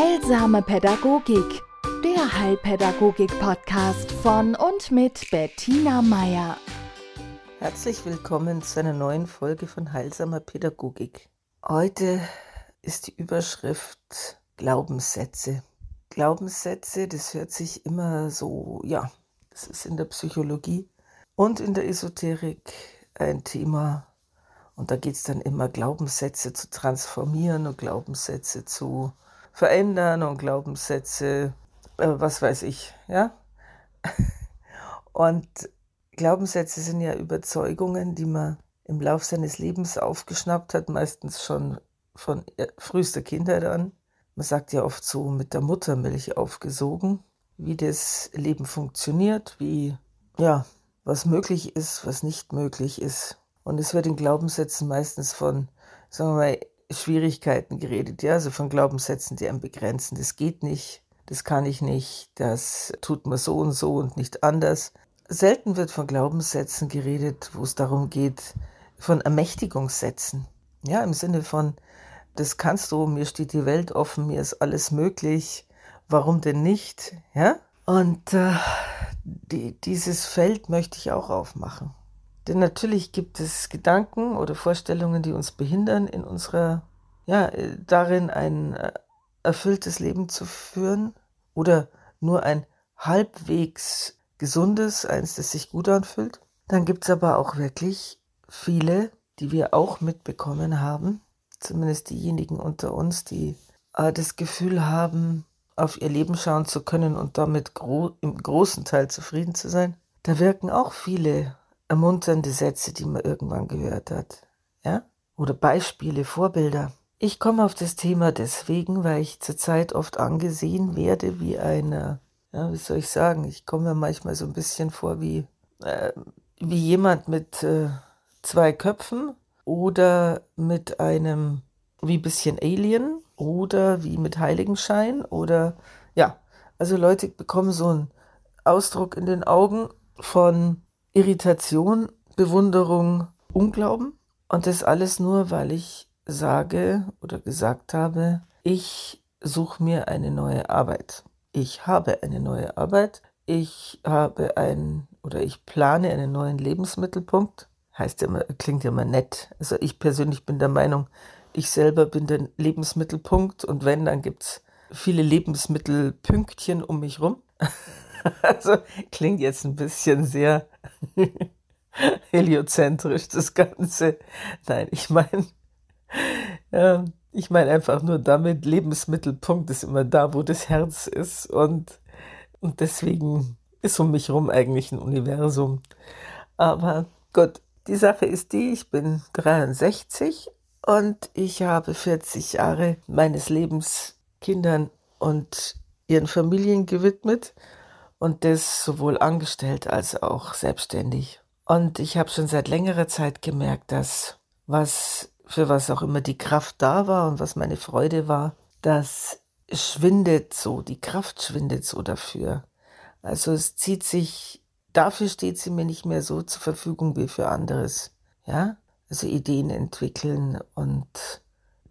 Heilsame Pädagogik, der Heilpädagogik-Podcast von und mit Bettina Meier. Herzlich willkommen zu einer neuen Folge von Heilsamer Pädagogik. Heute ist die Überschrift Glaubenssätze. Glaubenssätze, das hört sich immer so, ja, das ist in der Psychologie und in der Esoterik ein Thema. Und da geht es dann immer, Glaubenssätze zu transformieren und Glaubenssätze zu verändern und Glaubenssätze, äh, was weiß ich, ja. Und Glaubenssätze sind ja Überzeugungen, die man im Lauf seines Lebens aufgeschnappt hat, meistens schon von frühester Kindheit an. Man sagt ja oft so mit der Muttermilch aufgesogen, wie das Leben funktioniert, wie, ja, was möglich ist, was nicht möglich ist. Und es wird in Glaubenssätzen meistens von, sagen wir mal, Schwierigkeiten geredet, ja, also von Glaubenssätzen, die einen begrenzen. Das geht nicht, das kann ich nicht, das tut man so und so und nicht anders. Selten wird von Glaubenssätzen geredet, wo es darum geht, von Ermächtigungssätzen. Ja, im Sinne von, das kannst du, mir steht die Welt offen, mir ist alles möglich, warum denn nicht? Ja? Und äh, die, dieses Feld möchte ich auch aufmachen. Denn natürlich gibt es Gedanken oder Vorstellungen, die uns behindern, in unserer, ja, äh, darin ein äh, erfülltes Leben zu führen oder nur ein halbwegs gesundes, eins, das sich gut anfühlt. Dann gibt es aber auch wirklich viele, die wir auch mitbekommen haben, zumindest diejenigen unter uns, die äh, das Gefühl haben, auf ihr Leben schauen zu können und damit gro im großen Teil zufrieden zu sein. Da wirken auch viele ermunternde Sätze, die man irgendwann gehört hat. Ja? Oder Beispiele, Vorbilder. Ich komme auf das Thema deswegen, weil ich zurzeit oft angesehen werde wie eine ja, wie soll ich sagen, ich komme mir manchmal so ein bisschen vor wie, äh, wie jemand mit äh, zwei Köpfen oder mit einem wie bisschen Alien oder wie mit Heiligenschein oder ja, also Leute bekommen so einen Ausdruck in den Augen von Irritation, Bewunderung, Unglauben. Und das alles nur, weil ich sage oder gesagt habe, ich suche mir eine neue Arbeit ich habe eine neue Arbeit, ich habe ein oder ich plane einen neuen Lebensmittelpunkt. Heißt ja immer, klingt ja immer nett. Also ich persönlich bin der Meinung, ich selber bin der Lebensmittelpunkt und wenn, dann gibt es viele Lebensmittelpünktchen um mich rum. also klingt jetzt ein bisschen sehr heliozentrisch, das Ganze. Nein, ich meine, ja, ich meine einfach nur damit, Lebensmittelpunkt ist immer da, wo das Herz ist. Und, und deswegen ist um mich herum eigentlich ein Universum. Aber gut, die Sache ist die, ich bin 63 und ich habe 40 Jahre meines Lebens Kindern und ihren Familien gewidmet und das sowohl angestellt als auch selbstständig. Und ich habe schon seit längerer Zeit gemerkt, dass was für was auch immer die Kraft da war und was meine Freude war, das schwindet so, die Kraft schwindet so dafür. Also es zieht sich, dafür steht sie mir nicht mehr so zur Verfügung wie für anderes. Ja, also Ideen entwickeln und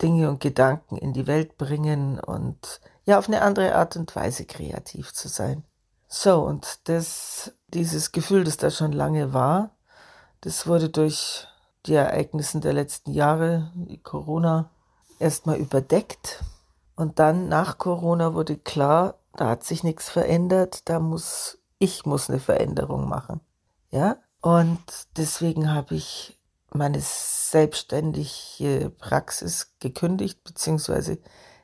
Dinge und Gedanken in die Welt bringen und ja, auf eine andere Art und Weise kreativ zu sein. So, und das, dieses Gefühl, das da schon lange war, das wurde durch die Ereignissen der letzten Jahre, Corona, erstmal überdeckt. Und dann nach Corona wurde klar, da hat sich nichts verändert, da muss, ich muss eine Veränderung machen. Ja? Und deswegen habe ich meine selbstständige Praxis gekündigt, beziehungsweise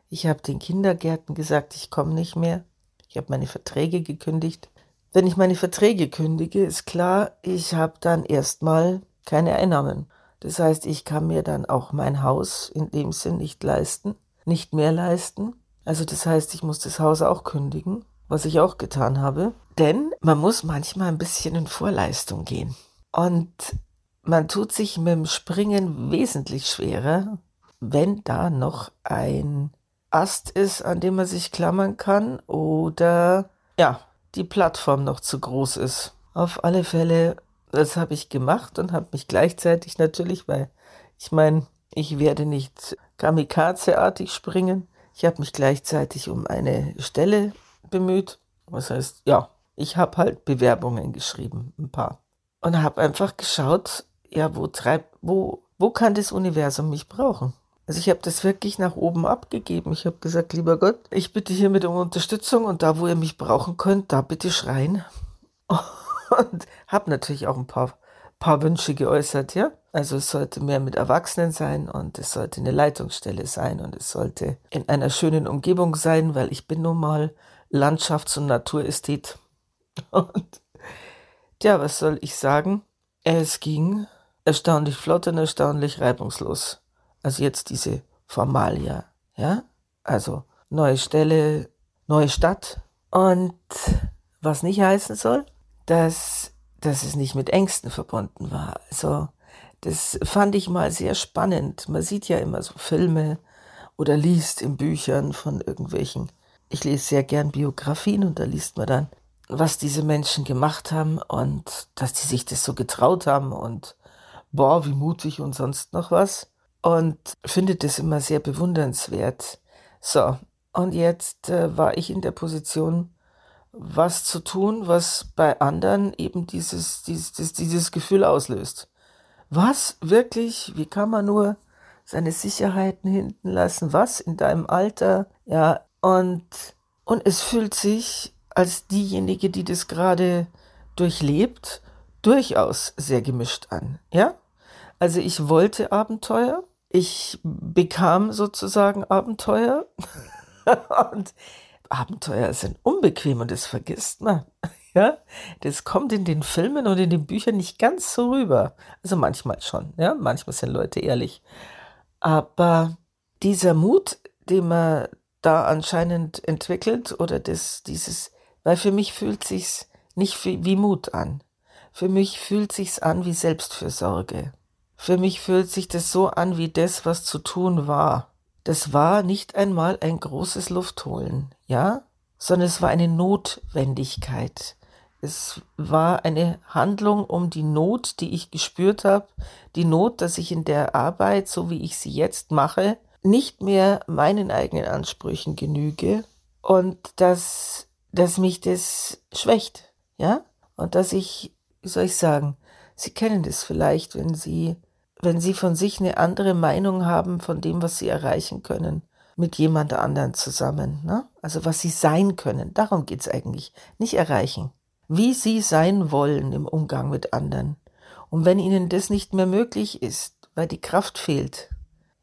ich habe den Kindergärten gesagt, ich komme nicht mehr. Ich habe meine Verträge gekündigt. Wenn ich meine Verträge kündige, ist klar, ich habe dann erstmal keine Einnahmen. Das heißt, ich kann mir dann auch mein Haus in dem Sinn nicht leisten, nicht mehr leisten. Also das heißt, ich muss das Haus auch kündigen, was ich auch getan habe. Denn man muss manchmal ein bisschen in Vorleistung gehen. Und man tut sich mit dem Springen wesentlich schwerer, wenn da noch ein Ast ist, an dem man sich klammern kann oder ja, die Plattform noch zu groß ist. Auf alle Fälle das habe ich gemacht und habe mich gleichzeitig natürlich, weil ich meine, ich werde nicht kamikazeartig springen. Ich habe mich gleichzeitig um eine Stelle bemüht. Was heißt, ja, ich habe halt Bewerbungen geschrieben, ein paar. Und habe einfach geschaut, ja, wo treibt, wo, wo kann das Universum mich brauchen? Also ich habe das wirklich nach oben abgegeben. Ich habe gesagt, lieber Gott, ich bitte hiermit um Unterstützung und da, wo ihr mich brauchen könnt, da bitte schreien. Und habe natürlich auch ein paar, paar Wünsche geäußert, ja. Also es sollte mehr mit Erwachsenen sein und es sollte eine Leitungsstelle sein und es sollte in einer schönen Umgebung sein, weil ich bin nun mal Landschafts- und Naturästhet. Und ja, was soll ich sagen? Es ging erstaunlich flott und erstaunlich reibungslos. Also jetzt diese Formalia, ja? Also neue Stelle, neue Stadt. Und was nicht heißen soll, dass, dass es nicht mit Ängsten verbunden war. Also das fand ich mal sehr spannend. Man sieht ja immer so Filme oder liest in Büchern von irgendwelchen. Ich lese sehr gern Biografien und da liest man dann, was diese Menschen gemacht haben und dass die sich das so getraut haben und boah, wie mutig und sonst noch was und finde das immer sehr bewundernswert. So, und jetzt äh, war ich in der Position, was zu tun, was bei anderen eben dieses, dieses, dieses Gefühl auslöst. Was wirklich, wie kann man nur seine Sicherheiten hinten lassen? Was in deinem Alter? Ja, und, und es fühlt sich als diejenige, die das gerade durchlebt, durchaus sehr gemischt an. Ja? Also ich wollte Abenteuer, ich bekam sozusagen Abenteuer und Abenteuer sind unbequem und das vergisst man. Ja, das kommt in den Filmen und in den Büchern nicht ganz so rüber. Also manchmal schon, ja, manchmal sind Leute ehrlich. Aber dieser Mut, den man da anscheinend entwickelt oder das, dieses, weil für mich fühlt sich's nicht wie, Mut an. Für mich fühlt sich's an wie Selbstfürsorge. Für mich fühlt sich das so an wie das, was zu tun war. Das war nicht einmal ein großes Luftholen, ja, sondern es war eine Notwendigkeit. Es war eine Handlung um die Not, die ich gespürt habe, die Not, dass ich in der Arbeit, so wie ich sie jetzt mache, nicht mehr meinen eigenen Ansprüchen genüge und dass, dass mich das schwächt, ja, und dass ich, wie soll ich sagen, Sie kennen das vielleicht, wenn Sie wenn sie von sich eine andere Meinung haben von dem, was sie erreichen können, mit jemand anderen zusammen. Ne? Also was sie sein können, darum geht's eigentlich. Nicht erreichen. Wie sie sein wollen im Umgang mit anderen. Und wenn ihnen das nicht mehr möglich ist, weil die Kraft fehlt,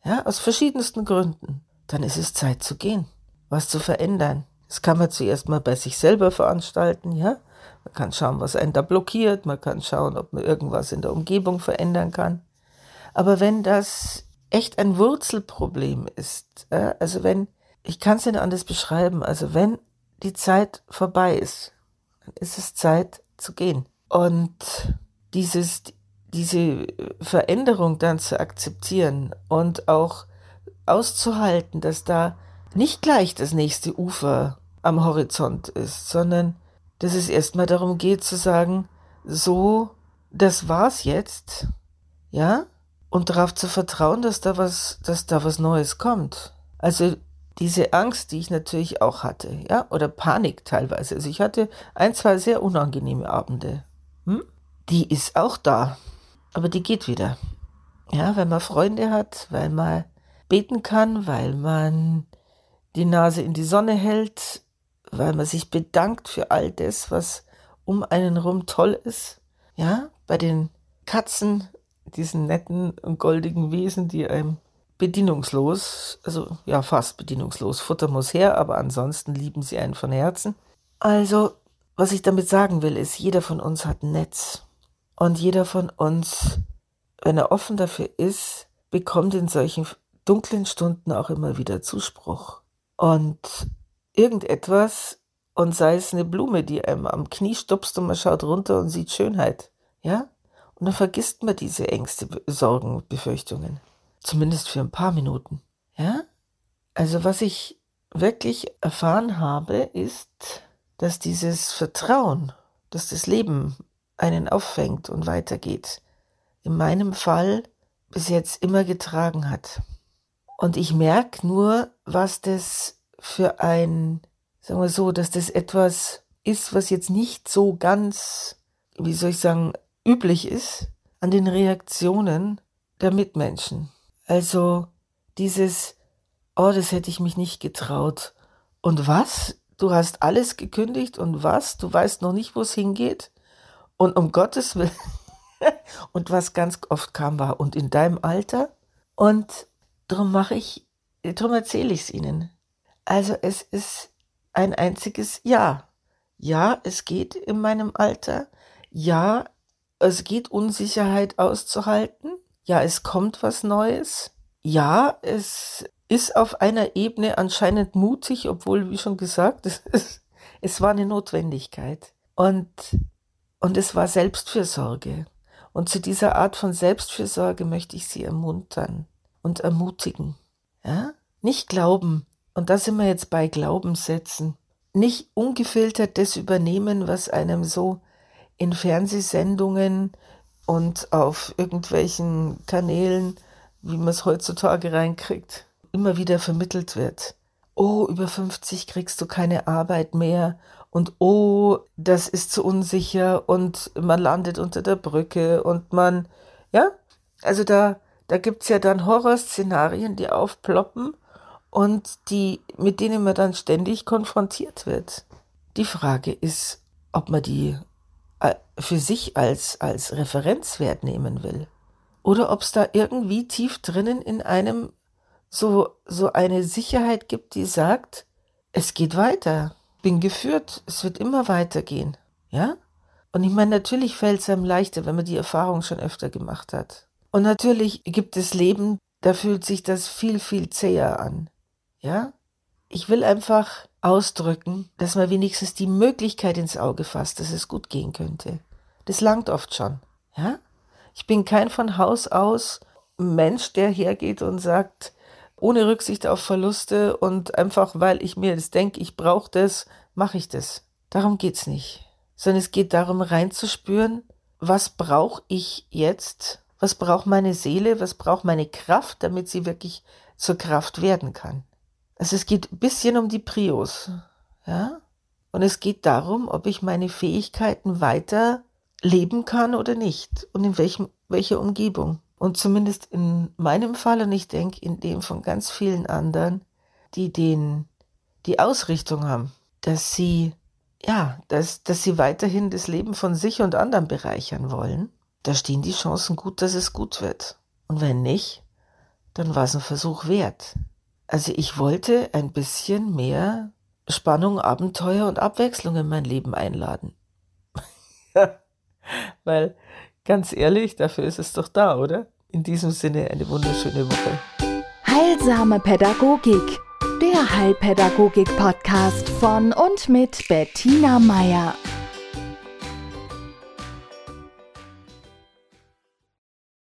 ja, aus verschiedensten Gründen, dann ist es Zeit zu gehen, was zu verändern. Das kann man zuerst mal bei sich selber veranstalten, ja. Man kann schauen, was einen da blockiert, man kann schauen, ob man irgendwas in der Umgebung verändern kann. Aber wenn das echt ein Wurzelproblem ist, äh, also wenn, ich kann es nicht anders beschreiben, also wenn die Zeit vorbei ist, dann ist es Zeit zu gehen. Und dieses, diese Veränderung dann zu akzeptieren und auch auszuhalten, dass da nicht gleich das nächste Ufer am Horizont ist, sondern dass es erstmal darum geht zu sagen, so, das war's jetzt, ja, und darauf zu vertrauen, dass da was, dass da was Neues kommt. Also diese Angst, die ich natürlich auch hatte, ja, oder Panik teilweise. Also ich hatte ein, zwei sehr unangenehme Abende. Hm? Die ist auch da, aber die geht wieder. Ja, weil man Freunde hat, weil man beten kann, weil man die Nase in die Sonne hält, weil man sich bedankt für all das, was um einen rum toll ist. Ja, bei den Katzen diesen netten und goldigen Wesen, die einem bedienungslos, also ja, fast bedienungslos, Futter muss her, aber ansonsten lieben sie einen von Herzen. Also, was ich damit sagen will, ist, jeder von uns hat ein Netz. Und jeder von uns, wenn er offen dafür ist, bekommt in solchen dunklen Stunden auch immer wieder Zuspruch. Und irgendetwas, und sei es eine Blume, die einem am Knie stupst und man schaut runter und sieht Schönheit. Ja? Und dann vergisst man diese Ängste, Sorgen, Befürchtungen. Zumindest für ein paar Minuten. Ja? Also was ich wirklich erfahren habe, ist, dass dieses Vertrauen, dass das Leben einen auffängt und weitergeht, in meinem Fall bis jetzt immer getragen hat. Und ich merke nur, was das für ein, sagen wir so, dass das etwas ist, was jetzt nicht so ganz, wie soll ich sagen, üblich ist an den Reaktionen der Mitmenschen. Also dieses, oh, das hätte ich mich nicht getraut. Und was? Du hast alles gekündigt und was? Du weißt noch nicht, wo es hingeht? Und um Gottes Willen. und was ganz oft kam war, und in deinem Alter? Und darum mache ich, darum erzähle ich es Ihnen. Also es ist ein einziges Ja. Ja, es geht in meinem Alter. Ja, es geht Unsicherheit auszuhalten. Ja, es kommt was Neues. Ja, es ist auf einer Ebene anscheinend mutig, obwohl, wie schon gesagt, es, es war eine Notwendigkeit. Und, und es war Selbstfürsorge. Und zu dieser Art von Selbstfürsorge möchte ich Sie ermuntern und ermutigen. Ja? Nicht glauben, und da sind wir jetzt bei Glaubenssätzen, nicht ungefiltert das übernehmen, was einem so in Fernsehsendungen und auf irgendwelchen Kanälen, wie man es heutzutage reinkriegt, immer wieder vermittelt wird. Oh, über 50 kriegst du keine Arbeit mehr und oh, das ist zu unsicher und man landet unter der Brücke und man, ja, also da, da gibt's ja dann Horrorszenarien, die aufploppen und die, mit denen man dann ständig konfrontiert wird. Die Frage ist, ob man die für sich als, als Referenzwert nehmen will. Oder ob es da irgendwie tief drinnen in einem so, so eine Sicherheit gibt, die sagt, es geht weiter, bin geführt, es wird immer weitergehen. Ja? Und ich meine, natürlich fällt es einem leichter, wenn man die Erfahrung schon öfter gemacht hat. Und natürlich gibt es Leben, da fühlt sich das viel, viel zäher an. Ja? Ich will einfach ausdrücken, dass man wenigstens die Möglichkeit ins Auge fasst, dass es gut gehen könnte. Das langt oft schon. Ja? Ich bin kein von Haus aus Mensch, der hergeht und sagt, ohne Rücksicht auf Verluste und einfach, weil ich mir das denke, ich brauche das, mache ich das. Darum geht's nicht. Sondern es geht darum, reinzuspüren, was brauche ich jetzt, was braucht meine Seele, was braucht meine Kraft, damit sie wirklich zur Kraft werden kann. Also es geht ein bisschen um die Prios, ja? Und es geht darum, ob ich meine Fähigkeiten weiter leben kann oder nicht und in welchem, welcher Umgebung. Und zumindest in meinem Fall und ich denke in dem von ganz vielen anderen, die den, die Ausrichtung haben, dass sie, ja, dass, dass sie weiterhin das Leben von sich und anderen bereichern wollen, da stehen die Chancen gut, dass es gut wird. Und wenn nicht, dann war es ein Versuch wert. Also ich wollte ein bisschen mehr Spannung, Abenteuer und Abwechslung in mein Leben einladen. Weil, ganz ehrlich, dafür ist es doch da, oder? In diesem Sinne eine wunderschöne Woche. Heilsame Pädagogik, der Heilpädagogik-Podcast von und mit Bettina Meier.